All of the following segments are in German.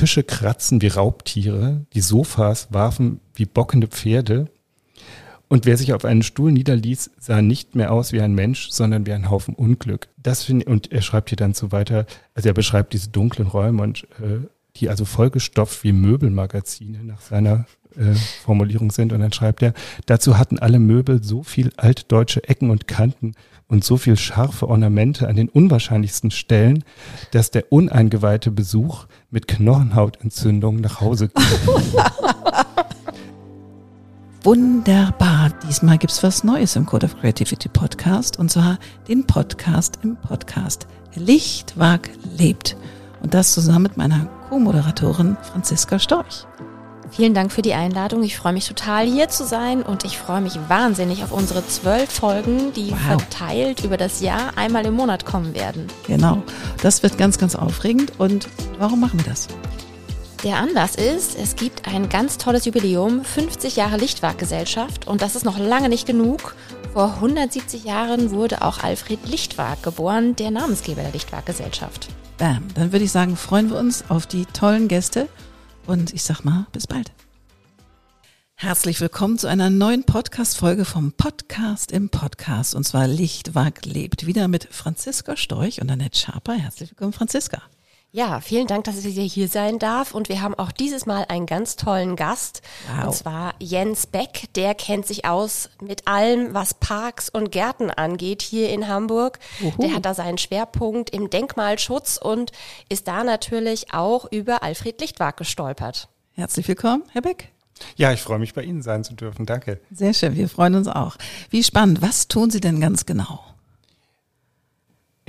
Tische kratzen wie Raubtiere, die Sofas warfen wie bockende Pferde. Und wer sich auf einen Stuhl niederließ, sah nicht mehr aus wie ein Mensch, sondern wie ein Haufen Unglück. Das finde und er schreibt hier dann so weiter, also er beschreibt diese dunklen Räume und äh, die also vollgestopft wie Möbelmagazine nach seiner äh, Formulierung sind. Und dann schreibt er, dazu hatten alle Möbel so viel altdeutsche Ecken und Kanten und so viel scharfe Ornamente an den unwahrscheinlichsten Stellen, dass der uneingeweihte Besuch mit Knochenhautentzündung nach Hause ging. Wunderbar. Diesmal gibt's was Neues im Code of Creativity Podcast und zwar den Podcast im Podcast Lichtwag lebt. Und das zusammen mit meiner Co-Moderatorin Franziska Storch. Vielen Dank für die Einladung. Ich freue mich total hier zu sein und ich freue mich wahnsinnig auf unsere zwölf Folgen, die wow. verteilt über das Jahr einmal im Monat kommen werden. Genau. Das wird ganz, ganz aufregend. Und warum machen wir das? Der Anlass ist, es gibt ein ganz tolles Jubiläum, 50 Jahre Lichtwag-Gesellschaft und das ist noch lange nicht genug. Vor 170 Jahren wurde auch Alfred Lichtwag geboren, der Namensgeber der Lichtwag-Gesellschaft. Bam, dann würde ich sagen, freuen wir uns auf die tollen Gäste und ich sag mal, bis bald. Herzlich willkommen zu einer neuen Podcast-Folge vom Podcast im Podcast und zwar Lichtwag lebt. Wieder mit Franziska Storch und Annette Schaper. Herzlich willkommen, Franziska. Ja, vielen Dank, dass ich hier sein darf. Und wir haben auch dieses Mal einen ganz tollen Gast. Wow. Und zwar Jens Beck. Der kennt sich aus mit allem, was Parks und Gärten angeht hier in Hamburg. Uhu. Der hat da seinen Schwerpunkt im Denkmalschutz und ist da natürlich auch über Alfred Lichtwag gestolpert. Herzlich willkommen, Herr Beck. Ja, ich freue mich, bei Ihnen sein zu dürfen. Danke. Sehr schön, wir freuen uns auch. Wie spannend. Was tun Sie denn ganz genau?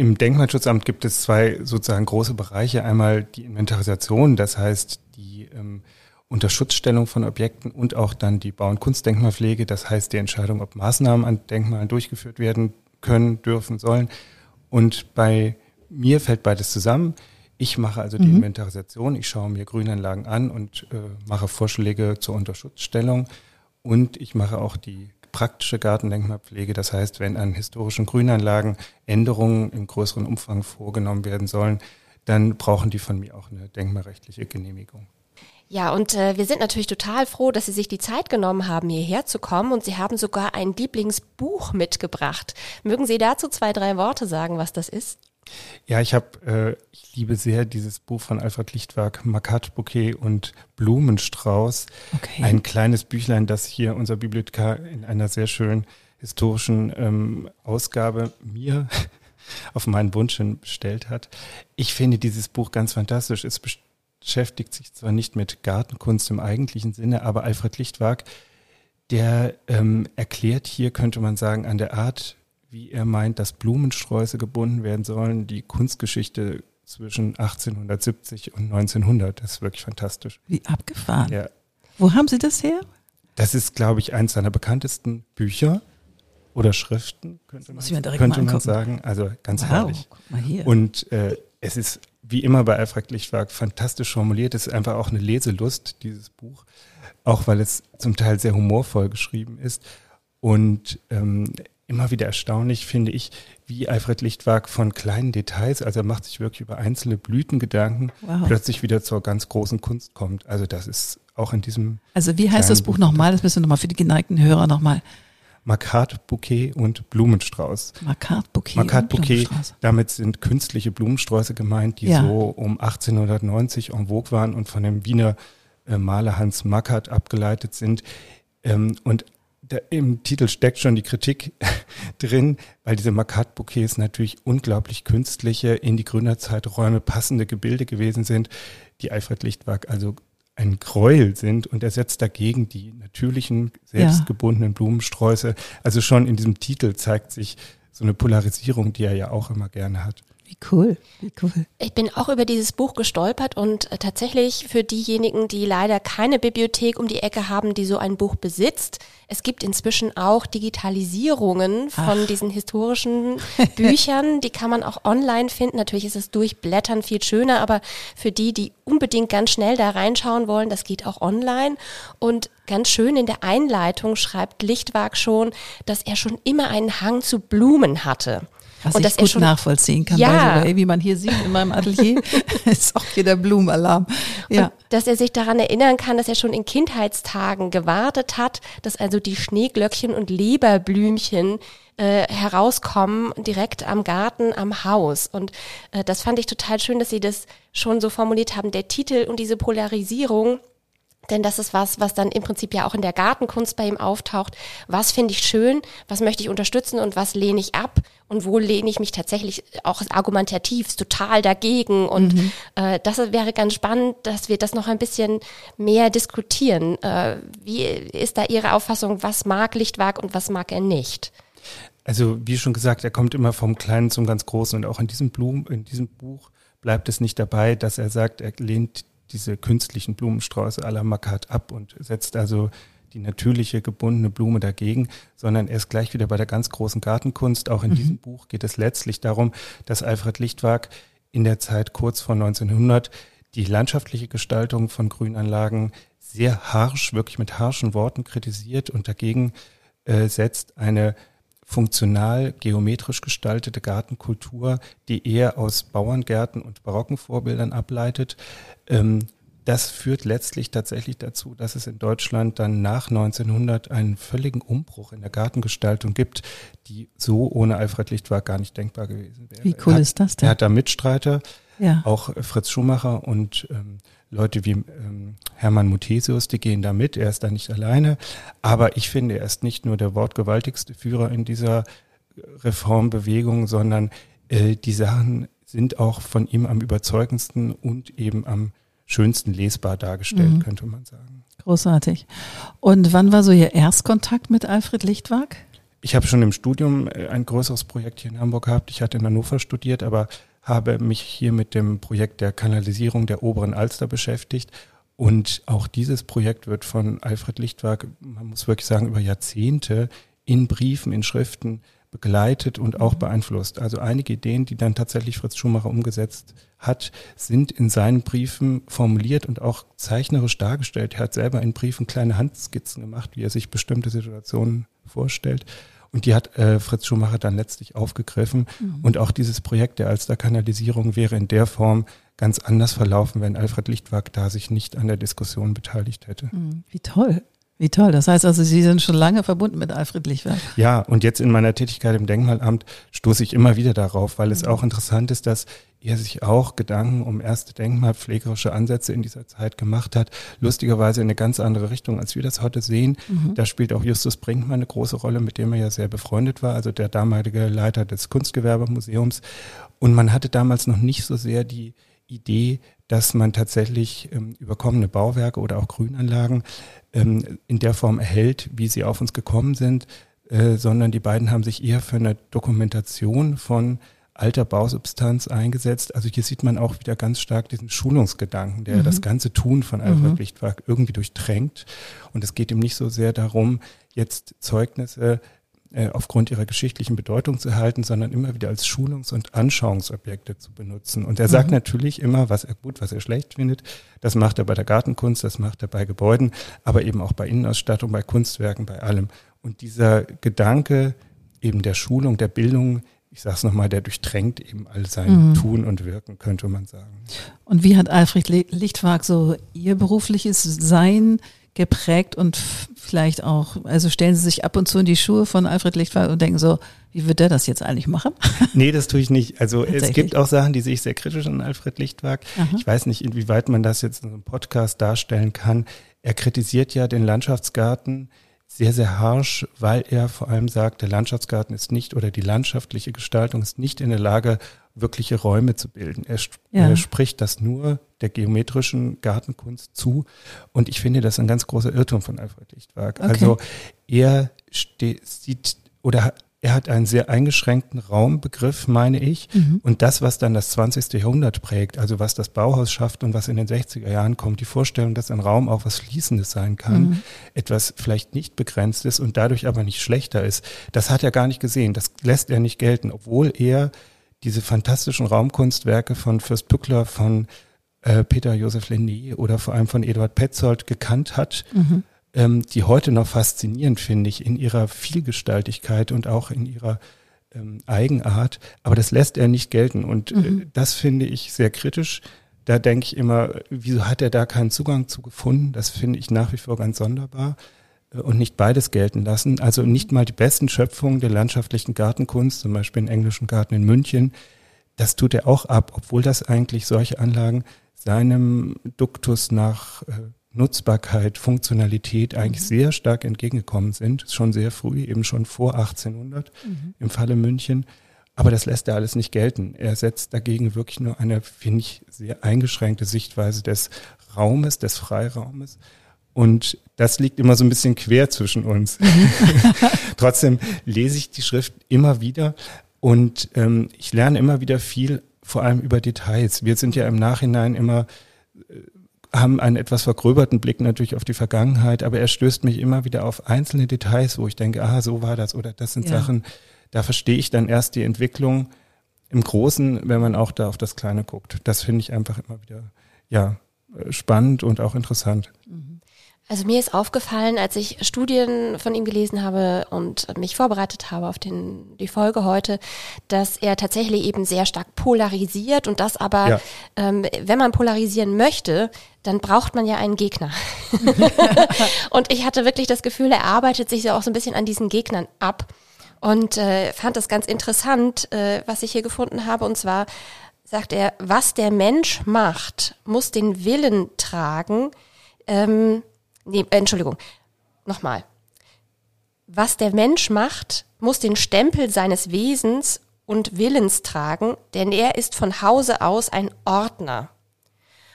Im Denkmalschutzamt gibt es zwei sozusagen große Bereiche. Einmal die Inventarisation, das heißt die ähm, Unterschutzstellung von Objekten und auch dann die Bau- und Kunstdenkmalpflege, das heißt die Entscheidung, ob Maßnahmen an Denkmalen durchgeführt werden können, dürfen, sollen. Und bei mir fällt beides zusammen. Ich mache also die mhm. Inventarisation, ich schaue mir Grünanlagen an und äh, mache Vorschläge zur Unterschutzstellung und ich mache auch die praktische Gartendenkmalpflege. Das heißt, wenn an historischen Grünanlagen Änderungen im größeren Umfang vorgenommen werden sollen, dann brauchen die von mir auch eine denkmalrechtliche Genehmigung. Ja, und äh, wir sind natürlich total froh, dass Sie sich die Zeit genommen haben, hierher zu kommen. Und Sie haben sogar ein Lieblingsbuch mitgebracht. Mögen Sie dazu zwei, drei Worte sagen, was das ist? Ja, ich habe, äh, ich liebe sehr dieses Buch von Alfred Lichtwag, Makatbouquet und Blumenstrauß. Okay. Ein kleines Büchlein, das hier unser Bibliothekar in einer sehr schönen historischen ähm, Ausgabe mir auf meinen Wunsch hin bestellt hat. Ich finde dieses Buch ganz fantastisch. Es beschäftigt sich zwar nicht mit Gartenkunst im eigentlichen Sinne, aber Alfred Lichtwag, der ähm, erklärt hier, könnte man sagen, an der Art, wie er meint, dass Blumensträuße gebunden werden sollen, die Kunstgeschichte zwischen 1870 und 1900. Das ist wirklich fantastisch. Wie abgefahren. Ja. Wo haben Sie das her? Das ist, glaube ich, eines seiner bekanntesten Bücher oder Schriften, könnte man, könnte man sagen. Also ganz wow, herrlich. Guck mal hier. Und äh, es ist wie immer bei Alfred Lichtwag fantastisch formuliert. Es ist einfach auch eine Leselust, dieses Buch. Auch weil es zum Teil sehr humorvoll geschrieben ist. Und ähm, immer wieder erstaunlich, finde ich, wie Alfred Lichtwag von kleinen Details, also er macht sich wirklich über einzelne Blütengedanken, wow. plötzlich wieder zur ganz großen Kunst kommt. Also das ist auch in diesem. Also wie heißt das Buch nochmal? Das müssen wir nochmal für die geneigten Hörer nochmal. Makart Bouquet und Blumenstrauß. Makart Bouquet. Makart Bouquet. Damit sind künstliche Blumensträuße gemeint, die ja. so um 1890 en vogue waren und von dem Wiener äh, Maler Hans Makart abgeleitet sind. Ähm, und im Titel steckt schon die Kritik drin, weil diese Makat-Bouquets natürlich unglaublich künstliche, in die Gründerzeiträume passende Gebilde gewesen sind, die Alfred Lichtwag also ein Gräuel sind und er setzt dagegen die natürlichen, selbstgebundenen ja. Blumensträuße. Also schon in diesem Titel zeigt sich so eine Polarisierung, die er ja auch immer gerne hat. Wie cool, wie cool. Ich bin auch über dieses Buch gestolpert und äh, tatsächlich für diejenigen, die leider keine Bibliothek um die Ecke haben, die so ein Buch besitzt, es gibt inzwischen auch Digitalisierungen von Ach. diesen historischen Büchern, die kann man auch online finden. Natürlich ist es durchblättern viel schöner, aber für die, die unbedingt ganz schnell da reinschauen wollen, das geht auch online und ganz schön in der Einleitung schreibt Lichtwag schon, dass er schon immer einen Hang zu Blumen hatte. Was und ich gut schon nachvollziehen kann, Ja. way, wie man hier sieht in meinem Atelier, ist auch hier der Blumenalarm. Ja. Und dass er sich daran erinnern kann, dass er schon in Kindheitstagen gewartet hat, dass also die Schneeglöckchen und Leberblümchen äh, herauskommen direkt am Garten, am Haus. Und äh, das fand ich total schön, dass Sie das schon so formuliert haben. Der Titel und diese Polarisierung, denn das ist was, was dann im Prinzip ja auch in der Gartenkunst bei ihm auftaucht. Was finde ich schön, was möchte ich unterstützen und was lehne ich ab und wo lehne ich mich tatsächlich auch argumentativ total dagegen. Und äh, das wäre ganz spannend, dass wir das noch ein bisschen mehr diskutieren. Äh, wie ist da Ihre Auffassung, was mag Lichtwag und was mag er nicht? Also wie schon gesagt, er kommt immer vom Kleinen zum ganz Großen und auch in diesem Blumen, in diesem Buch bleibt es nicht dabei, dass er sagt, er lehnt diese künstlichen Blumensträuße à la Makat ab und setzt also die natürliche gebundene Blume dagegen, sondern er ist gleich wieder bei der ganz großen Gartenkunst. Auch in diesem Buch geht es letztlich darum, dass Alfred Lichtwag in der Zeit kurz vor 1900 die landschaftliche Gestaltung von Grünanlagen sehr harsch, wirklich mit harschen Worten kritisiert und dagegen äh, setzt eine funktional geometrisch gestaltete Gartenkultur, die eher aus Bauerngärten und barocken Vorbildern ableitet. Ähm, das führt letztlich tatsächlich dazu, dass es in Deutschland dann nach 1900 einen völligen Umbruch in der Gartengestaltung gibt, die so ohne Alfred Lichtwag gar nicht denkbar gewesen wäre. Wie cool hat, ist das denn? Er hat da Mitstreiter, Ja. auch Fritz Schumacher und ähm, Leute wie ähm, Hermann Muthesius, die gehen da mit. Er ist da nicht alleine. Aber ich finde, er ist nicht nur der wortgewaltigste Führer in dieser Reformbewegung, sondern äh, die Sachen sind auch von ihm am überzeugendsten und eben am schönsten lesbar dargestellt, Mhm. könnte man sagen. Großartig. Und wann war so Ihr Erstkontakt mit Alfred Lichtwag? Ich habe schon im Studium äh, ein größeres Projekt hier in Hamburg gehabt. Ich hatte in Hannover studiert, aber habe mich hier mit dem Projekt der Kanalisierung der oberen Alster beschäftigt. Und auch dieses Projekt wird von Alfred Lichtwag, man muss wirklich sagen, über Jahrzehnte in Briefen, in Schriften begleitet und auch beeinflusst. Also einige Ideen, die dann tatsächlich Fritz Schumacher umgesetzt hat, sind in seinen Briefen formuliert und auch zeichnerisch dargestellt. Er hat selber in Briefen kleine Handskizzen gemacht, wie er sich bestimmte Situationen vorstellt. Und die hat äh, Fritz Schumacher dann letztlich aufgegriffen. Und auch dieses Projekt der Alster-Kanalisierung wäre in der Form ganz anders verlaufen, wenn Alfred Lichtwag da sich nicht an der Diskussion beteiligt hätte. Hm, Wie toll. Wie toll. Das heißt also, Sie sind schon lange verbunden mit Alfred Lichtwag. Ja, und jetzt in meiner Tätigkeit im Denkmalamt stoße ich immer wieder darauf, weil es auch interessant ist, dass er sich auch Gedanken um erste denkmalpflegerische Ansätze in dieser Zeit gemacht hat. Lustigerweise in eine ganz andere Richtung, als wir das heute sehen. Da spielt auch Justus Brinkmann eine große Rolle, mit dem er ja sehr befreundet war, also der damalige Leiter des Kunstgewerbemuseums. Und man hatte damals noch nicht so sehr die Idee, dass man tatsächlich ähm, überkommene Bauwerke oder auch Grünanlagen ähm, in der Form erhält, wie sie auf uns gekommen sind, äh, sondern die beiden haben sich eher für eine Dokumentation von alter Bausubstanz eingesetzt. Also hier sieht man auch wieder ganz stark diesen Schulungsgedanken, der das ganze Tun von Alfred Lichtwag irgendwie durchtränkt. Und es geht ihm nicht so sehr darum, jetzt Zeugnisse aufgrund ihrer geschichtlichen Bedeutung zu erhalten, sondern immer wieder als Schulungs- und Anschauungsobjekte zu benutzen. Und er sagt natürlich immer, was er gut, was er schlecht findet. Das macht er bei der Gartenkunst, das macht er bei Gebäuden, aber eben auch bei Innenausstattung, bei Kunstwerken, bei allem. Und dieser Gedanke eben der Schulung, der Bildung, ich sage es nochmal, der durchtränkt eben all sein Tun und Wirken, könnte man sagen. Und wie hat Alfred Li- Lichtwag so Ihr berufliches Sein geprägt und vielleicht auch, also stellen Sie sich ab und zu in die Schuhe von Alfred Lichtwag und denken so, wie wird der das jetzt eigentlich machen? Nee, das tue ich nicht. Also es gibt auch Sachen, die sehe ich sehr kritisch an Alfred Lichtwag. Ich weiß nicht, inwieweit man das jetzt in einem Podcast darstellen kann. Er kritisiert ja den Landschaftsgarten sehr, sehr harsch, weil er vor allem sagt, der Landschaftsgarten ist nicht oder die landschaftliche Gestaltung ist nicht in der Lage, wirkliche Räume zu bilden. Er, Ja. er spricht das nur der geometrischen Gartenkunst zu. Und ich finde das ein ganz großer Irrtum von Alfred Lichtwag. Okay. Also er sieht oder er hat einen sehr eingeschränkten Raumbegriff, meine ich. Und das, was dann das 20. Jahrhundert prägt, also was das Bauhaus schafft und was in den 60er Jahren kommt, die Vorstellung, dass ein Raum auch was Fließendes sein kann, etwas vielleicht nicht begrenztes und dadurch aber nicht schlechter ist, das hat er gar nicht gesehen. Das lässt er nicht gelten, obwohl er diese fantastischen Raumkunstwerke von Fürst Pückler, von äh, Peter Josef Lenné oder vor allem von Eduard Petzold gekannt hat, ähm, die heute noch faszinierend finde ich in ihrer Vielgestaltigkeit und auch in ihrer ähm, Eigenart, aber das lässt er nicht gelten. Und äh, mhm. äh, das finde ich sehr kritisch. Da denke ich immer, wieso hat er da keinen Zugang zu gefunden? Das finde ich nach wie vor ganz sonderbar und nicht beides gelten lassen. Also nicht mal die besten Schöpfungen der landschaftlichen Gartenkunst, zum Beispiel den englischen Garten in München, das tut er auch ab, obwohl das eigentlich solche Anlagen seinem Duktus nach äh, Nutzbarkeit, Funktionalität eigentlich mhm. sehr stark entgegengekommen sind, schon sehr früh, eben schon vor 1800 mhm. im Falle München. Aber das lässt er alles nicht gelten. Er setzt dagegen wirklich nur eine, finde ich, sehr eingeschränkte Sichtweise des Raumes, des Freiraumes. Und das liegt immer so ein bisschen quer zwischen uns. Trotzdem lese ich die Schrift immer wieder und ähm, ich lerne immer wieder viel, vor allem über Details. Wir sind ja im Nachhinein immer äh, haben einen etwas vergröberten Blick natürlich auf die Vergangenheit, aber er stößt mich immer wieder auf einzelne Details, wo ich denke, ah, so war das oder das sind ja. Sachen, da verstehe ich dann erst die Entwicklung im Großen, wenn man auch da auf das Kleine guckt. Das finde ich einfach immer wieder, ja, spannend und auch interessant. Mhm. Also mir ist aufgefallen, als ich Studien von ihm gelesen habe und mich vorbereitet habe auf den, die Folge heute, dass er tatsächlich eben sehr stark polarisiert und das aber, ja. ähm, wenn man polarisieren möchte, dann braucht man ja einen Gegner. und ich hatte wirklich das Gefühl, er arbeitet sich so auch so ein bisschen an diesen Gegnern ab und äh, fand das ganz interessant, äh, was ich hier gefunden habe. Und zwar sagt er, was der Mensch macht, muss den Willen tragen, ähm, nee, Entschuldigung, nochmal. Was der Mensch macht, muss den Stempel seines Wesens und Willens tragen, denn er ist von Hause aus ein Ordner.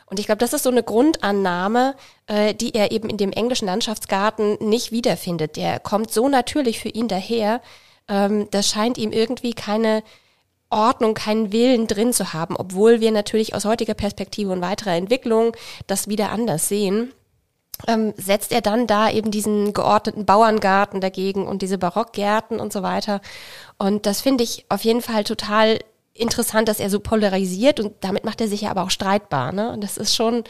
Und ich glaube, das ist so eine Grundannahme, äh, die er eben in dem englischen Landschaftsgarten nicht wiederfindet. Der kommt so natürlich für ihn daher. Ähm, das scheint ihm irgendwie keine Ordnung, keinen Willen drin zu haben, obwohl wir natürlich aus heutiger Perspektive und weiterer Entwicklung das wieder anders sehen ähm, setzt er dann da eben diesen geordneten Bauerngarten dagegen und diese Barockgärten und so weiter. Und das finde ich auf jeden Fall total interessant, dass er so polarisiert und damit macht er sich ja aber auch streitbar. Ne? Und das ist schon,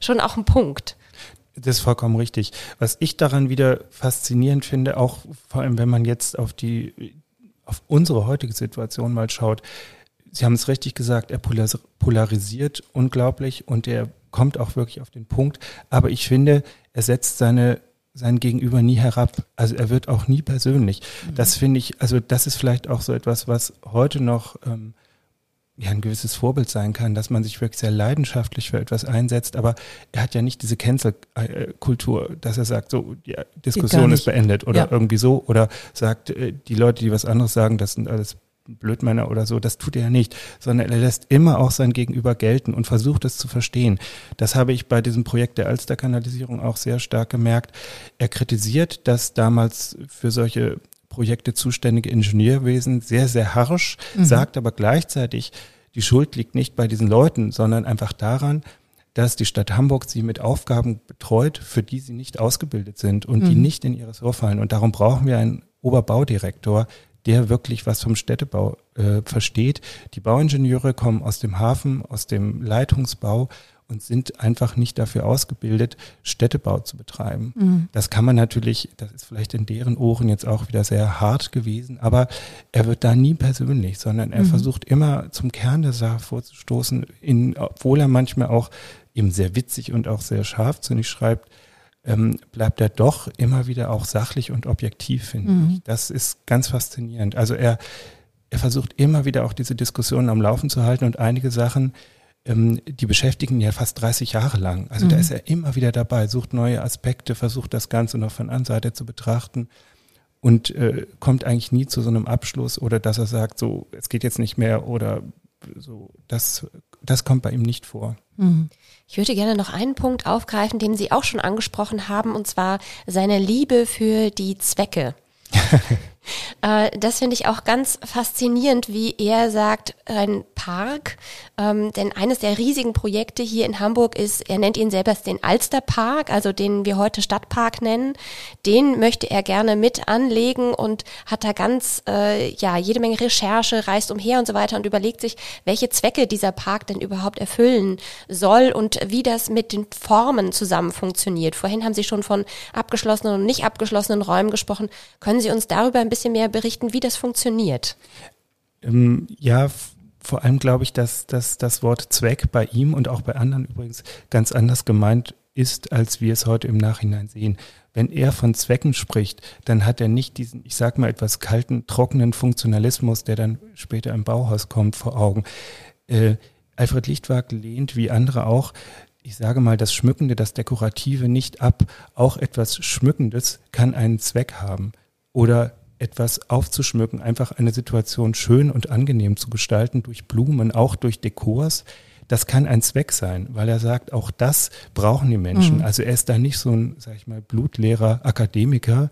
schon auch ein Punkt. Das ist vollkommen richtig. Was ich daran wieder faszinierend finde, auch vor allem, wenn man jetzt auf die, auf unsere heutige Situation mal schaut, Sie haben es richtig gesagt, er polarisiert unglaublich und er kommt auch wirklich auf den Punkt. Aber ich finde, er setzt seine sein Gegenüber nie herab. Also er wird auch nie persönlich. Mhm. Das finde ich, also das ist vielleicht auch so etwas, was heute noch ähm, ja ein gewisses Vorbild sein kann, dass man sich wirklich sehr leidenschaftlich für etwas einsetzt, aber er hat ja nicht diese Cancel-Kultur, dass er sagt, so, die Diskussion ist beendet oder ja. irgendwie so, oder sagt, äh, die Leute, die was anderes sagen, das sind alles Blödmänner oder so, das tut er ja nicht, sondern er lässt immer auch sein Gegenüber gelten und versucht es zu verstehen. Das habe ich bei diesem Projekt der Alsterkanalisierung auch sehr stark gemerkt. Er kritisiert das damals für solche Projekte zuständige Ingenieurwesen sehr, sehr harsch, mhm. sagt aber gleichzeitig, die Schuld liegt nicht bei diesen Leuten, sondern einfach daran, dass die Stadt Hamburg sie mit Aufgaben betreut, für die sie nicht ausgebildet sind und mhm. die nicht in ihres Ohr fallen. Und darum brauchen wir einen Oberbaudirektor, der wirklich was vom Städtebau äh, versteht. Die Bauingenieure kommen aus dem Hafen, aus dem Leitungsbau und sind einfach nicht dafür ausgebildet, Städtebau zu betreiben. Mhm. Das kann man natürlich, das ist vielleicht in deren Ohren jetzt auch wieder sehr hart gewesen, aber er wird da nie persönlich, sondern er mhm. versucht immer zum Kern der Sache vorzustoßen, in, obwohl er manchmal auch eben sehr witzig und auch sehr scharfsinnig schreibt, ähm, bleibt er doch immer wieder auch sachlich und objektiv, finde mhm. ich. Das ist ganz faszinierend. Also er, er versucht immer wieder auch diese Diskussionen am Laufen zu halten und einige Sachen, ähm, die beschäftigen ja fast 30 Jahre lang. Also mhm. da ist er immer wieder dabei, sucht neue Aspekte, versucht das Ganze noch von Anseite zu betrachten und äh, kommt eigentlich nie zu so einem Abschluss oder dass er sagt, so, es geht jetzt nicht mehr oder so, das, das kommt bei ihm nicht vor. Mhm. Ich würde gerne noch einen Punkt aufgreifen, den Sie auch schon angesprochen haben, und zwar seine Liebe für die Zwecke. Äh, das finde ich auch ganz faszinierend, wie er sagt, ein Park. Ähm, denn eines der riesigen Projekte hier in Hamburg ist, er nennt ihn selber den Alsterpark, also den wir heute Stadtpark nennen. Den möchte er gerne mit anlegen und hat da ganz, äh, ja, jede Menge Recherche, reist umher und so weiter und überlegt sich, welche Zwecke dieser Park denn überhaupt erfüllen soll und wie das mit den Formen zusammen funktioniert. Vorhin haben Sie schon von abgeschlossenen und nicht abgeschlossenen Räumen gesprochen. Können Sie uns darüber ein bisschen mehr berichten, wie das funktioniert? Ähm, ja, vor allem glaube ich, dass, dass das Wort Zweck bei ihm und auch bei anderen übrigens ganz anders gemeint ist, als wir es heute im Nachhinein sehen. Wenn er von Zwecken spricht, dann hat er nicht diesen, ich sag mal, etwas kalten, trockenen Funktionalismus, der dann später im Bauhaus kommt, vor Augen. Äh, Alfred Lichtwag lehnt, wie andere auch, ich sage mal, das Schmückende, das Dekorative nicht ab. Auch etwas Schmückendes kann einen Zweck haben. Oder etwas aufzuschmücken, einfach eine Situation schön und angenehm zu gestalten durch Blumen, auch durch Dekors, das kann ein Zweck sein, weil er sagt, auch das brauchen die Menschen. Mhm. Also er ist da nicht so ein, sag ich mal, blutleerer Akademiker,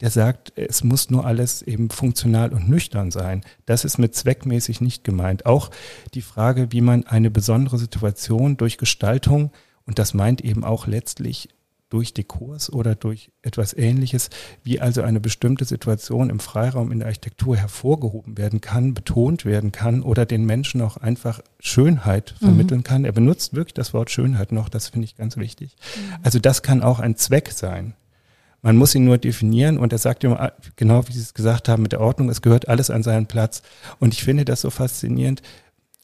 der sagt, es muss nur alles eben funktional und nüchtern sein. Das ist mit zweckmäßig nicht gemeint. Auch die Frage, wie man eine besondere Situation durch Gestaltung, und das meint eben auch letztlich durch Dekors oder durch etwas Ähnliches, wie also eine bestimmte Situation im Freiraum in der Architektur hervorgehoben werden kann, betont werden kann oder den Menschen auch einfach Schönheit mhm. vermitteln mhm. kann. Er benutzt wirklich das Wort Schönheit noch, das finde ich ganz wichtig. Mhm. Also das kann auch ein Zweck sein. Man muss ihn nur definieren und er sagt immer, genau wie Sie es gesagt haben mit der Ordnung, es gehört alles an seinen Platz. Und ich finde das so faszinierend,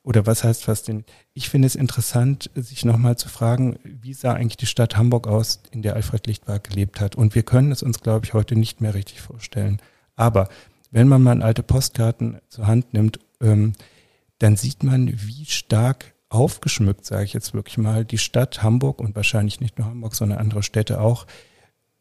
oder was heißt faszinierend? Ich finde es interessant, sich nochmal zu fragen, wie sah eigentlich die Stadt Hamburg aus, in der Alfred Lichtwag gelebt hat. Und wir können es uns, glaube ich, heute nicht mehr richtig vorstellen. Aber wenn man mal alte Postkarten zur Hand nimmt, ähm, dann sieht man, wie stark aufgeschmückt, sage ich jetzt wirklich mal, die Stadt Hamburg und wahrscheinlich nicht nur Hamburg, sondern andere Städte auch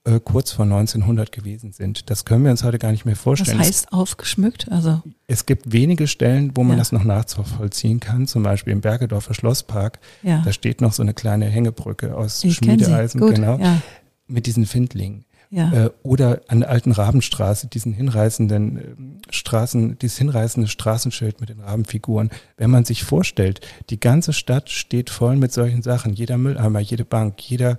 äh, kurz vor 1900 gewesen sind. Das können wir uns heute gar nicht mehr vorstellen. Was heißt aufgeschmückt? Also es gibt wenige Stellen, wo man ja. das noch nachvollziehen kann. Zum Beispiel im Bergedorfer Schlosspark. Ja. Da steht noch so eine kleine Hängebrücke aus ich Schmiedeeisen, genau, ja. mit diesen Findlingen. Ja. Äh, oder an der alten Rabenstraße, diesen hinreißenden äh, Straßen, dieses hinreißende Straßenschild mit den Rabenfiguren. Wenn man sich vorstellt, die ganze Stadt steht voll mit solchen Sachen. Jeder Mülleimer, jede Bank, jeder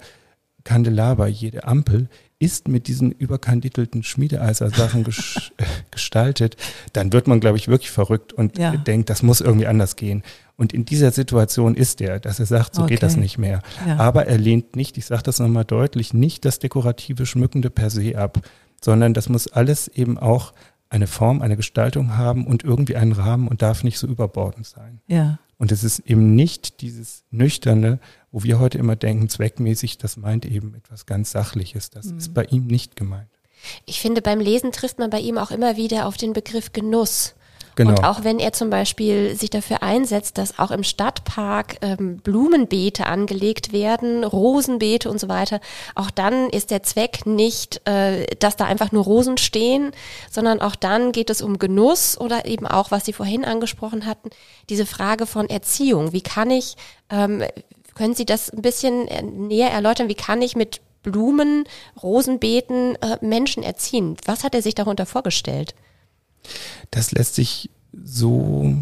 Kandelaber, jede Ampel ist mit diesen überkandidelten Schmiedeeiser-Sachen ges gestaltet, dann wird man, glaube ich, wirklich verrückt und ja. denkt, das muss irgendwie anders gehen. Und in dieser Situation ist er, dass er sagt, so okay. geht das nicht mehr. Ja. Aber er lehnt nicht, ich sage das nochmal deutlich, nicht das dekorative Schmückende per se ab, sondern das muss alles eben auch eine Form, eine Gestaltung haben und irgendwie einen Rahmen und darf nicht so überbordend sein. Ja. Und es ist eben nicht dieses Nüchterne, wo wir heute immer denken, zweckmäßig, das meint eben etwas ganz Sachliches. Das mhm. ist bei ihm nicht gemeint. Ich finde, beim Lesen trifft man bei ihm auch immer wieder auf den Begriff Genuss. Genau. Und auch wenn er zum Beispiel sich dafür einsetzt, dass auch im Stadtpark ähm, Blumenbeete angelegt werden, Rosenbeete und so weiter, auch dann ist der Zweck nicht, äh, dass da einfach nur Rosen stehen, sondern auch dann geht es um Genuss oder eben auch, was Sie vorhin angesprochen hatten, diese Frage von Erziehung. Wie kann ich, ähm, können Sie das ein bisschen äh, näher erläutern, wie kann ich mit Blumen, Rosenbeeten äh, Menschen erziehen? Was hat er sich darunter vorgestellt? Das lässt sich so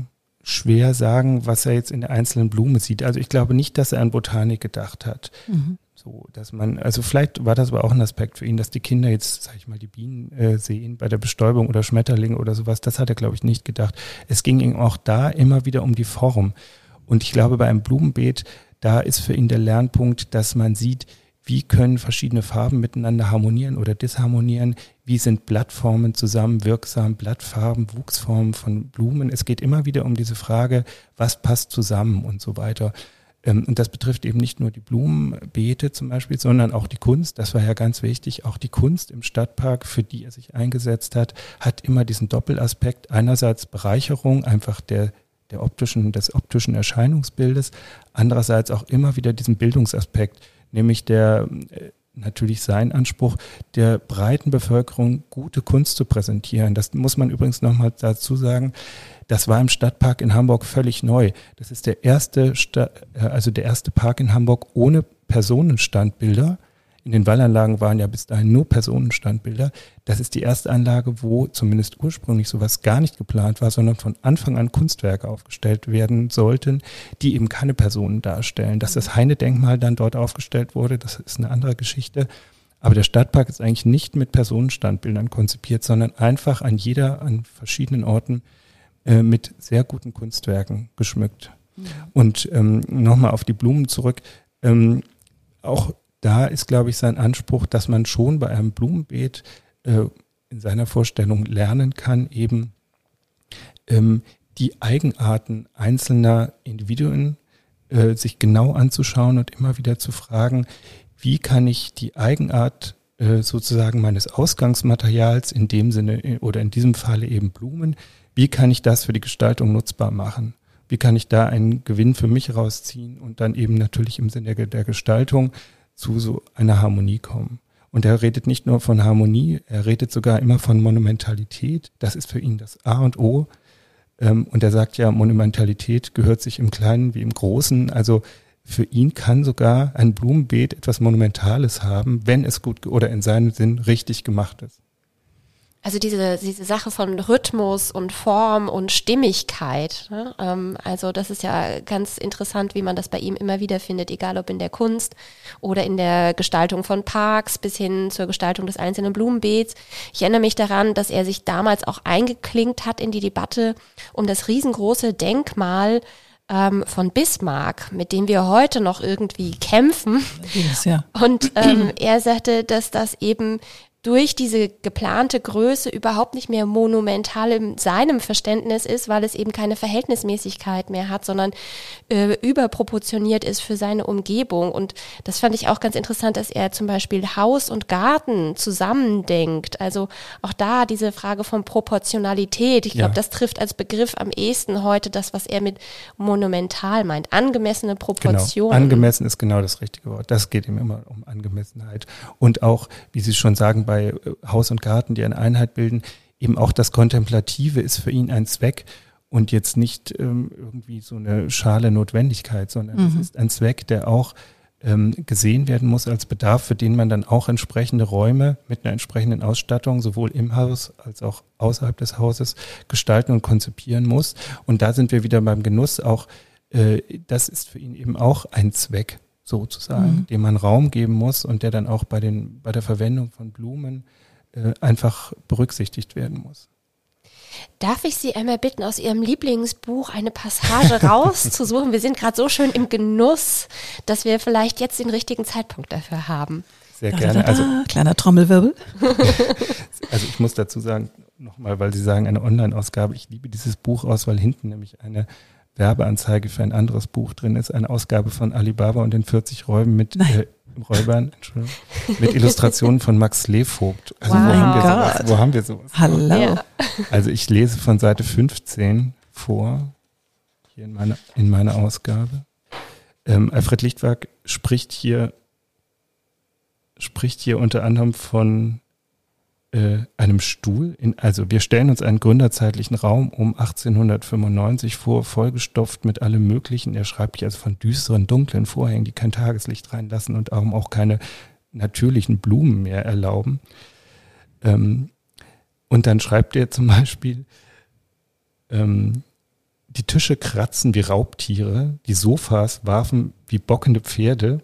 schwer sagen, was er jetzt in der einzelnen Blume sieht. Also ich glaube nicht, dass er an Botanik gedacht hat. Mhm. So, dass man, also vielleicht war das aber auch ein Aspekt für ihn, dass die Kinder jetzt, sag ich mal, die Bienen äh, sehen bei der Bestäubung oder Schmetterlinge oder sowas. Das hat er, glaube ich, nicht gedacht. Es ging ihm auch da immer wieder um die Form. Und ich glaube, bei einem Blumenbeet, da ist für ihn der Lernpunkt, dass man sieht, wie können verschiedene Farben miteinander harmonieren oder disharmonieren, wie sind Blattformen zusammen wirksam, Blattfarben, Wuchsformen von Blumen. Es geht immer wieder um diese Frage, was passt zusammen und so weiter. Ähm, und das betrifft eben nicht nur die Blumenbeete zum Beispiel, sondern auch die Kunst. Das war ja ganz wichtig. Auch die Kunst im Stadtpark, für die er sich eingesetzt hat, hat immer diesen Doppelaspekt. Einerseits Bereicherung einfach der der optischen, des optischen Erscheinungsbildes, andererseits auch immer wieder diesen Bildungsaspekt nämlich der äh, natürlich sein Anspruch, der breiten Bevölkerung gute Kunst zu präsentieren. Das muss man übrigens nochmal dazu sagen. Das war im Stadtpark in Hamburg völlig neu. Das ist der erste, Sta äh, also der erste Park in Hamburg ohne Personenstandbilder. In den Wallanlagen waren ja bis dahin nur Personenstandbilder. Das ist die erste Anlage, wo zumindest ursprünglich sowas gar nicht geplant war, sondern von Anfang an Kunstwerke aufgestellt werden sollten, die eben keine Personen darstellen. Dass das Heine-Denkmal dann dort aufgestellt wurde, das ist eine andere Geschichte. Aber der Stadtpark ist eigentlich nicht mit Personenstandbildern konzipiert, sondern einfach an jeder, an verschiedenen Orten äh, mit sehr guten Kunstwerken geschmückt. Ja. Und ähm, nochmal auf die Blumen zurück. Ähm, auch da ist, glaube ich, sein Anspruch, dass man schon bei einem Blumenbeet äh, in seiner Vorstellung lernen kann, eben ähm, die Eigenarten einzelner Individuen äh, sich genau anzuschauen und immer wieder zu fragen, wie kann ich die Eigenart äh, sozusagen meines Ausgangsmaterials in dem Sinne äh, oder in diesem Falle eben Blumen, wie kann ich das für die Gestaltung nutzbar machen? Wie kann ich da einen Gewinn für mich rausziehen und dann eben natürlich im Sinne der, der Gestaltung zu so einer Harmonie kommen? Und er redet nicht nur von Harmonie, er redet sogar immer von Monumentalität. Das ist für ihn das A und O. Ähm, und er sagt ja, Monumentalität gehört sich im Kleinen wie im Großen. Also für ihn kann sogar ein Blumenbeet etwas Monumentales haben, wenn es gut oder in seinem Sinn richtig gemacht ist. Also diese, diese Sache von Rhythmus und Form und Stimmigkeit. Ne? Ähm, also das ist ja ganz interessant, wie man das bei ihm immer wieder findet, egal ob in der Kunst oder in der Gestaltung von Parks bis hin zur Gestaltung des einzelnen Blumenbeets. Ich erinnere mich daran, dass er sich damals auch eingeklinkt hat in die Debatte um das riesengroße Denkmal ähm, von Bismarck, mit dem wir heute noch irgendwie kämpfen. Ja. Und ähm, er sagte, dass das eben durch diese geplante Größe überhaupt nicht mehr monumental in seinem Verständnis ist, weil es eben keine Verhältnismäßigkeit mehr hat, sondern äh, überproportioniert ist für seine Umgebung. Und das fand ich auch ganz interessant, dass er zum Beispiel Haus und Garten zusammendenkt. Also auch da diese Frage von Proportionalität. Ich glaube, ja. das trifft als Begriff am ehesten heute das, was er mit monumental meint. Angemessene Proportionen. Genau. Angemessen ist genau das richtige Wort. Das geht ihm immer um Angemessenheit. Und auch, wie Sie schon sagen, bei bei äh, Haus und Garten, die eine Einheit bilden, eben auch das Kontemplative ist für ihn ein Zweck und jetzt nicht ähm, irgendwie so eine schale Notwendigkeit, sondern es mhm. ist ein Zweck, der auch ähm, gesehen werden muss als Bedarf, für den man dann auch entsprechende Räume mit einer entsprechenden Ausstattung sowohl im Haus als auch außerhalb des Hauses gestalten und konzipieren muss. Und da sind wir wieder beim Genuss auch, äh, das ist für ihn eben auch ein Zweck sozusagen, mhm. dem man Raum geben muss und der dann auch bei, den, bei der Verwendung von Blumen äh, einfach berücksichtigt werden muss. Darf ich Sie einmal bitten, aus Ihrem Lieblingsbuch eine Passage rauszusuchen? Wir sind gerade so schön im Genuss, dass wir vielleicht jetzt den richtigen Zeitpunkt dafür haben. Sehr da, gerne. Da, da, also kleiner Trommelwirbel. also ich muss dazu sagen, nochmal, weil Sie sagen, eine Online-Ausgabe. Ich liebe dieses Buch aus, weil hinten nämlich eine Werbeanzeige für ein anderes Buch drin ist, eine Ausgabe von Alibaba und den 40 Räuben mit äh, Räubern, Entschuldigung, mit Illustrationen von Max Levogt. Also wow. wo, haben wir sowas? wo haben wir sowas? Hallo. Ja. Also ich lese von Seite 15 vor, hier in meiner, in meiner Ausgabe. Ähm, Alfred Lichtwag spricht hier, spricht hier unter anderem von äh, einem Stuhl. In, also wir stellen uns einen gründerzeitlichen Raum um 1895 vor, vollgestopft mit allem Möglichen. Er schreibt hier also von düsteren, dunklen Vorhängen, die kein Tageslicht reinlassen und darum auch keine natürlichen Blumen mehr erlauben. Ähm, und dann schreibt er zum Beispiel, ähm, die Tische kratzen wie Raubtiere, die Sofas warfen wie bockende Pferde,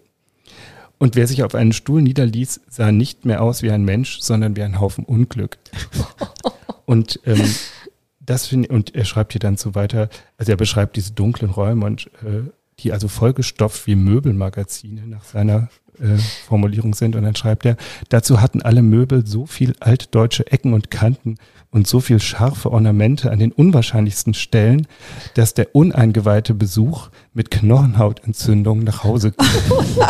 und wer sich auf einen Stuhl niederließ, sah nicht mehr aus wie ein Mensch, sondern wie ein Haufen Unglück. und ähm, das finde und er schreibt hier dann so weiter, also er beschreibt diese dunklen Räume und äh, die also vollgestopft wie Möbelmagazine nach seiner äh, Formulierung sind. Und dann schreibt er, dazu hatten alle Möbel so viel altdeutsche Ecken und Kanten und so viel scharfe Ornamente an den unwahrscheinlichsten Stellen, dass der uneingeweihte Besuch mit Knochenhautentzündung nach Hause ging.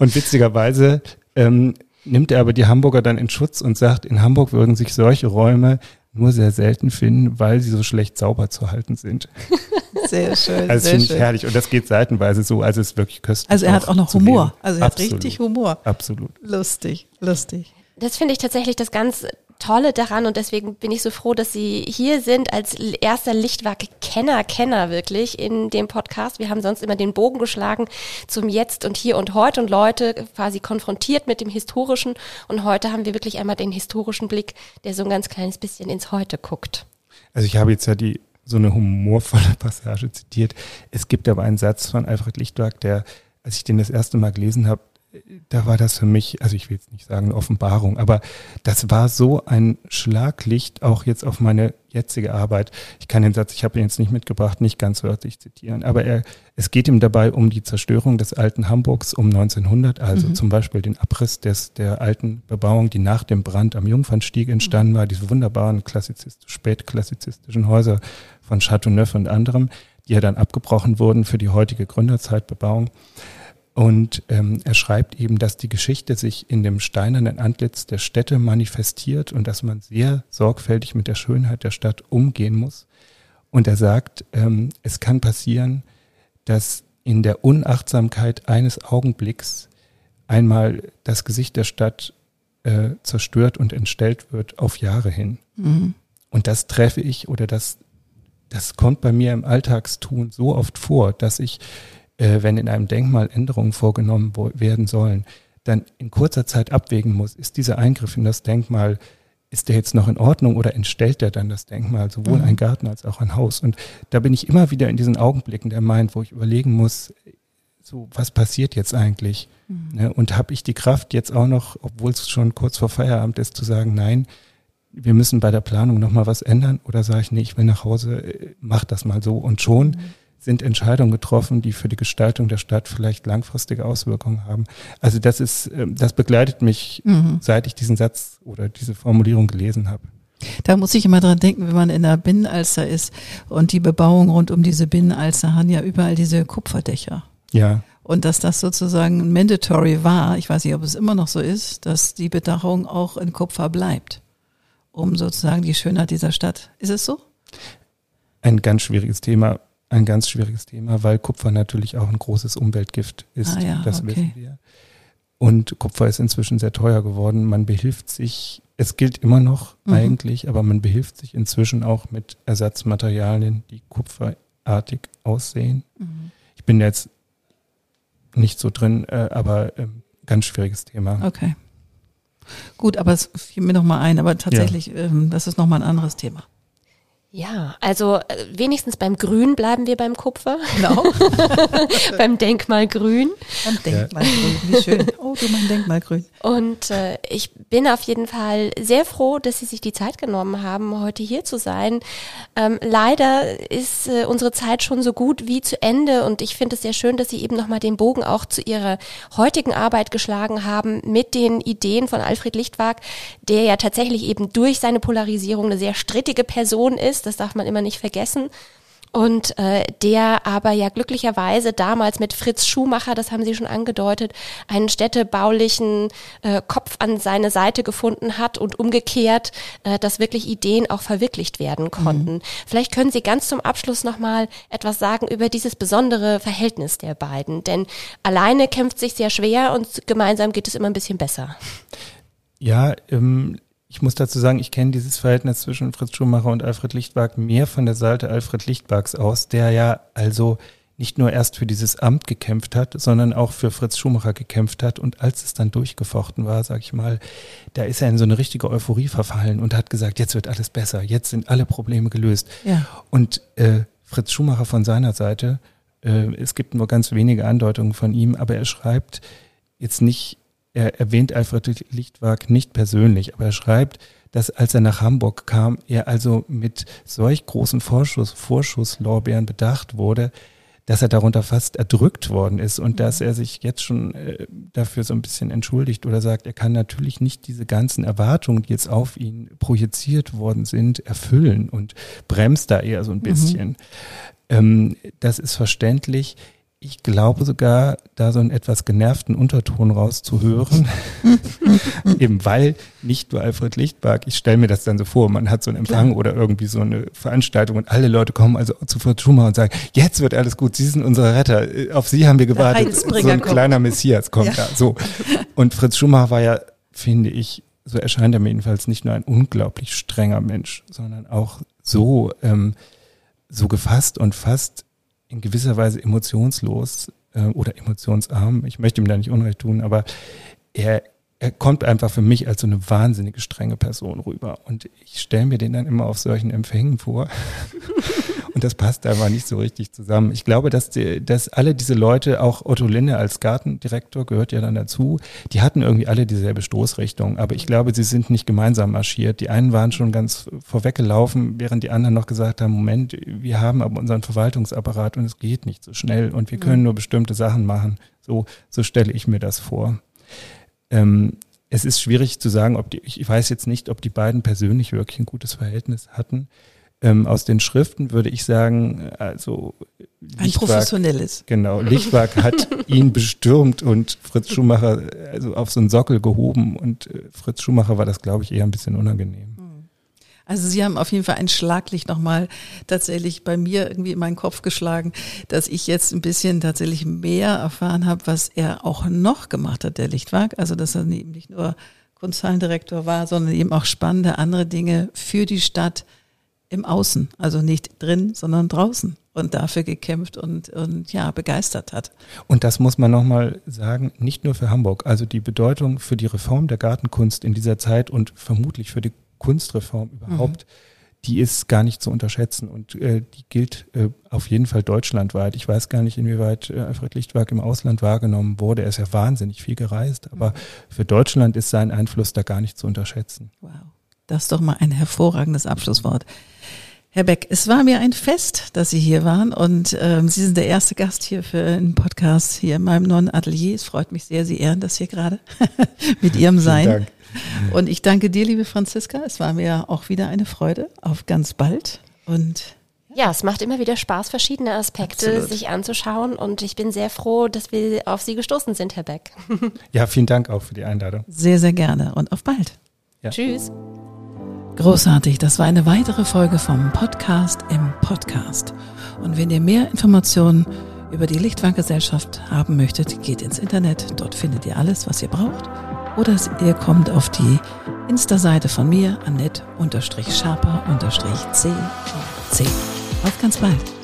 Und witzigerweise ähm, nimmt er aber die Hamburger dann in Schutz und sagt, in Hamburg würden sich solche Räume nur sehr selten finden, weil sie so schlecht sauber zu halten sind. Sehr schön. Also finde ich herrlich. Und das geht seitenweise so, also es ist wirklich köstlich. Also er hat auch noch Humor. Also er Absolut. hat richtig Humor. Absolut. Lustig, lustig. Das finde ich tatsächlich das ganz Tolle daran und deswegen bin ich so froh, dass Sie hier sind als erster Lichtwerke-Kenner, Kenner wirklich in dem Podcast. Wir haben sonst immer den Bogen geschlagen zum Jetzt und Hier und Heute und Leute quasi konfrontiert mit dem Historischen und heute haben wir wirklich einmal den historischen Blick, der so ein ganz kleines bisschen ins Heute guckt. Also ich habe jetzt ja die so eine humorvolle Passage zitiert. Es gibt aber einen Satz von Alfred Lichtwerk, der, als ich den das erste Mal gelesen habe, da war das für mich, also ich will jetzt nicht sagen eine Offenbarung, aber das war so ein Schlaglicht auch jetzt auf meine jetzige Arbeit. Ich kann den Satz, ich habe ihn jetzt nicht mitgebracht, nicht ganz wörtlich zitieren, aber er, es geht ihm dabei um die Zerstörung des alten Hamburgs um 1900, also mhm. zum Beispiel den Abriss des, der alten Bebauung, die nach dem Brand am Jungfernstieg entstanden war, diese wunderbaren klassizistisch, spätklassizistischen Häuser von Chateauneuf und anderem, die ja dann abgebrochen wurden für die heutige Gründerzeitbebauung. Und ähm, er schreibt eben, dass die Geschichte sich in dem steinernen Antlitz der Städte manifestiert und dass man sehr sorgfältig mit der Schönheit der Stadt umgehen muss. Und er sagt, ähm, es kann passieren, dass in der Unachtsamkeit eines Augenblicks einmal das Gesicht der Stadt äh, zerstört und entstellt wird auf Jahre hin. Mhm. Und das treffe ich oder das, das kommt bei mir im Alltagstun so oft vor, dass ich äh, wenn in einem Denkmal Änderungen vorgenommen werden sollen, dann in kurzer Zeit abwägen muss, ist dieser Eingriff in das Denkmal, ist der jetzt noch in Ordnung oder entstellt der dann das Denkmal, sowohl mhm. ein Garten als auch ein Haus? Und da bin ich immer wieder in diesen Augenblicken der Mind, wo ich überlegen muss, so, was passiert jetzt eigentlich? Mhm. Ne, und habe ich die Kraft jetzt auch noch, obwohl es schon kurz vor Feierabend ist, zu sagen, nein, wir müssen bei der Planung nochmal was ändern? Oder sage ich, nee, ich will nach Hause, äh, mach das mal so. Und schon mhm sind Entscheidungen getroffen, die für die Gestaltung der Stadt vielleicht langfristige Auswirkungen haben. Also das ist, ähm, das begleitet mich, mhm. seit ich diesen Satz oder diese Formulierung gelesen habe. Da muss ich immer dran denken, wenn man in der Binnenalster ist und die Bebauung rund um diese Binnenalster haben ja überall diese Kupferdächer. Ja. Und dass das sozusagen mandatory war, ich weiß nicht, ob es immer noch so ist, dass die Bedachung auch in Kupfer bleibt, um sozusagen die Schönheit dieser Stadt. Ist es so? Ein ganz schwieriges Thema ein ganz schwieriges Thema, weil Kupfer natürlich auch ein großes Umweltgift ist. Ah ja, das okay. wissen wir. Und Kupfer ist inzwischen sehr teuer geworden. Man behilft sich, es gilt immer noch mhm. eigentlich, aber man behilft sich inzwischen auch mit Ersatzmaterialien, die kupferartig aussehen. Mhm. Ich bin jetzt nicht so drin, äh, aber äh, ganz schwieriges Thema. Okay. Gut, aber es fiel mir nochmal ein, aber tatsächlich, ja. ähm, das ist nochmal ein anderes Thema. Ja, also äh, wenigstens beim Grün bleiben wir beim Kupfer. Genau. beim Denkmal Grün. Beim Denkmal Grün, wie schön. Oh, du mein Denkmal Grün. Und äh, ich bin auf jeden Fall sehr froh, dass Sie sich die Zeit genommen haben, heute hier zu sein. Ähm, leider ist äh, unsere Zeit schon so gut wie zu Ende und ich finde es sehr schön, dass Sie eben nochmal den Bogen auch zu Ihrer heutigen Arbeit geschlagen haben mit den Ideen von Alfred Lichtwag, der ja tatsächlich eben durch seine Polarisierung eine sehr strittige Person ist ist, das darf man immer nicht vergessen. Und äh, der aber ja glücklicherweise damals mit Fritz Schumacher, das haben Sie schon angedeutet, einen städtebaulichen äh, Kopf an seine Seite gefunden hat und umgekehrt, äh, dass wirklich Ideen auch verwirklicht werden konnten. Mhm. Vielleicht können Sie ganz zum Abschluss nochmal etwas sagen über dieses besondere Verhältnis der beiden. Denn alleine kämpft sich sehr schwer und gemeinsam geht es immer ein bisschen besser. Ja, ähm, ich muss dazu sagen, ich kenne dieses Verhältnis zwischen Fritz Schumacher und Alfred Lichtberg mehr von der Seite Alfred Lichtbergs aus, der ja also nicht nur erst für dieses Amt gekämpft hat, sondern auch für Fritz Schumacher gekämpft hat. Und als es dann durchgefochten war, sag ich mal, da ist er in so eine richtige Euphorie verfallen und hat gesagt, jetzt wird alles besser, jetzt sind alle Probleme gelöst. Ja. Und äh, Fritz Schumacher von seiner Seite, äh, es gibt nur ganz wenige Andeutungen von ihm, aber er schreibt jetzt nicht er erwähnt Alfred Lichtwag nicht persönlich, aber er schreibt, dass als er nach Hamburg kam, er also mit solch großen Vorschuss, Vorschusslorbeeren bedacht wurde, dass er darunter fast erdrückt worden ist und mhm. dass er sich jetzt schon äh, dafür so ein bisschen entschuldigt oder sagt, er kann natürlich nicht diese ganzen Erwartungen, die jetzt auf ihn projiziert worden sind, erfüllen und bremst da eher so ein mhm. bisschen. Mhm. Ähm, das ist verständlich ich glaube sogar, da so einen etwas genervten Unterton rauszuhören, eben weil nicht nur Alfred Lichtberg, ich stelle mir das dann so vor, man hat so einen Empfang oder irgendwie so eine Veranstaltung und alle Leute kommen also zu Fritz Schumacher und sagen, jetzt wird alles gut, Sie sind unsere Retter, auf Sie haben wir gewartet, so ein kommt. kleiner Messias kommt ja. da, so. Und Fritz Schumacher war ja, finde ich, so erscheint er mir jedenfalls nicht nur ein unglaublich strenger Mensch, sondern auch so, ähm, so gefasst und fast in gewisser Weise emotionslos äh, oder emotionsarm. Ich möchte ihm da nicht Unrecht tun, aber er, er kommt einfach für mich als so eine wahnsinnige strenge Person rüber. Und ich stelle mir den dann immer auf solchen Empfängen vor. Und das passt einfach nicht so richtig zusammen. Ich glaube, dass, die, dass alle diese Leute, auch Otto Linde als Gartendirektor gehört ja dann dazu, die hatten irgendwie alle dieselbe Stoßrichtung. Aber ich glaube, sie sind nicht gemeinsam marschiert. Die einen waren schon ganz vorweggelaufen, während die anderen noch gesagt haben, Moment, wir haben aber unseren Verwaltungsapparat und es geht nicht so schnell und wir können mhm. nur bestimmte Sachen machen. So, so stelle ich mir das vor. Ähm, es ist schwierig zu sagen, ob die, ich weiß jetzt nicht, ob die beiden persönlich wirklich ein gutes Verhältnis hatten. Ähm, aus den Schriften würde ich sagen, also ein Lichtwag, professionelles. Genau, Lichtwag hat ihn bestürmt und Fritz Schumacher also auf so einen Sockel gehoben und äh, Fritz Schumacher war das, glaube ich, eher ein bisschen unangenehm. Also Sie haben auf jeden Fall ein Schlaglicht nochmal tatsächlich bei mir irgendwie in meinen Kopf geschlagen, dass ich jetzt ein bisschen tatsächlich mehr erfahren habe, was er auch noch gemacht hat, der Lichtwag. Also dass er eben nicht nur Kunsthallendirektor war, sondern eben auch spannende andere Dinge für die Stadt im Außen. Also nicht drin, sondern draußen und dafür gekämpft und, und ja, begeistert hat. Und das muss man nochmal sagen, nicht nur für Hamburg. Also die Bedeutung für die Reform der Gartenkunst in dieser Zeit und vermutlich für die Kunstreform überhaupt, mhm. die ist gar nicht zu unterschätzen und äh, die gilt äh, auf jeden Fall deutschlandweit. Ich weiß gar nicht, inwieweit äh, Alfred Lichtwerk im Ausland wahrgenommen wurde. Er ist ja wahnsinnig viel gereist, aber mhm. für Deutschland ist sein Einfluss da gar nicht zu unterschätzen. Wow, das ist doch mal ein hervorragendes Abschlusswort. Herr Beck, es war mir ein Fest, dass Sie hier waren und ähm, Sie sind der erste Gast hier für einen Podcast hier in meinem neuen Atelier. Es freut mich sehr, Sie ehren das hier gerade mit Ihrem Sein. Vielen Dank. Und ich danke dir, liebe Franziska. Es war mir auch wieder eine Freude. Auf ganz bald. Und ja, es macht immer wieder Spaß, verschiedene Aspekte Absolut. sich anzuschauen. Und ich bin sehr froh, dass wir auf Sie gestoßen sind, Herr Beck. Ja, vielen Dank auch für die Einladung. Sehr, sehr gerne und auf bald. Ja. Tschüss. Großartig, das war eine weitere Folge vom Podcast im Podcast. Und wenn ihr mehr Informationen über die Lichtwanggesellschaft haben möchtet, geht ins Internet. Dort findet ihr alles, was ihr braucht oder ihr kommt auf die Insta-Seite von mir, annette-sharper-c. Auf ganz bald.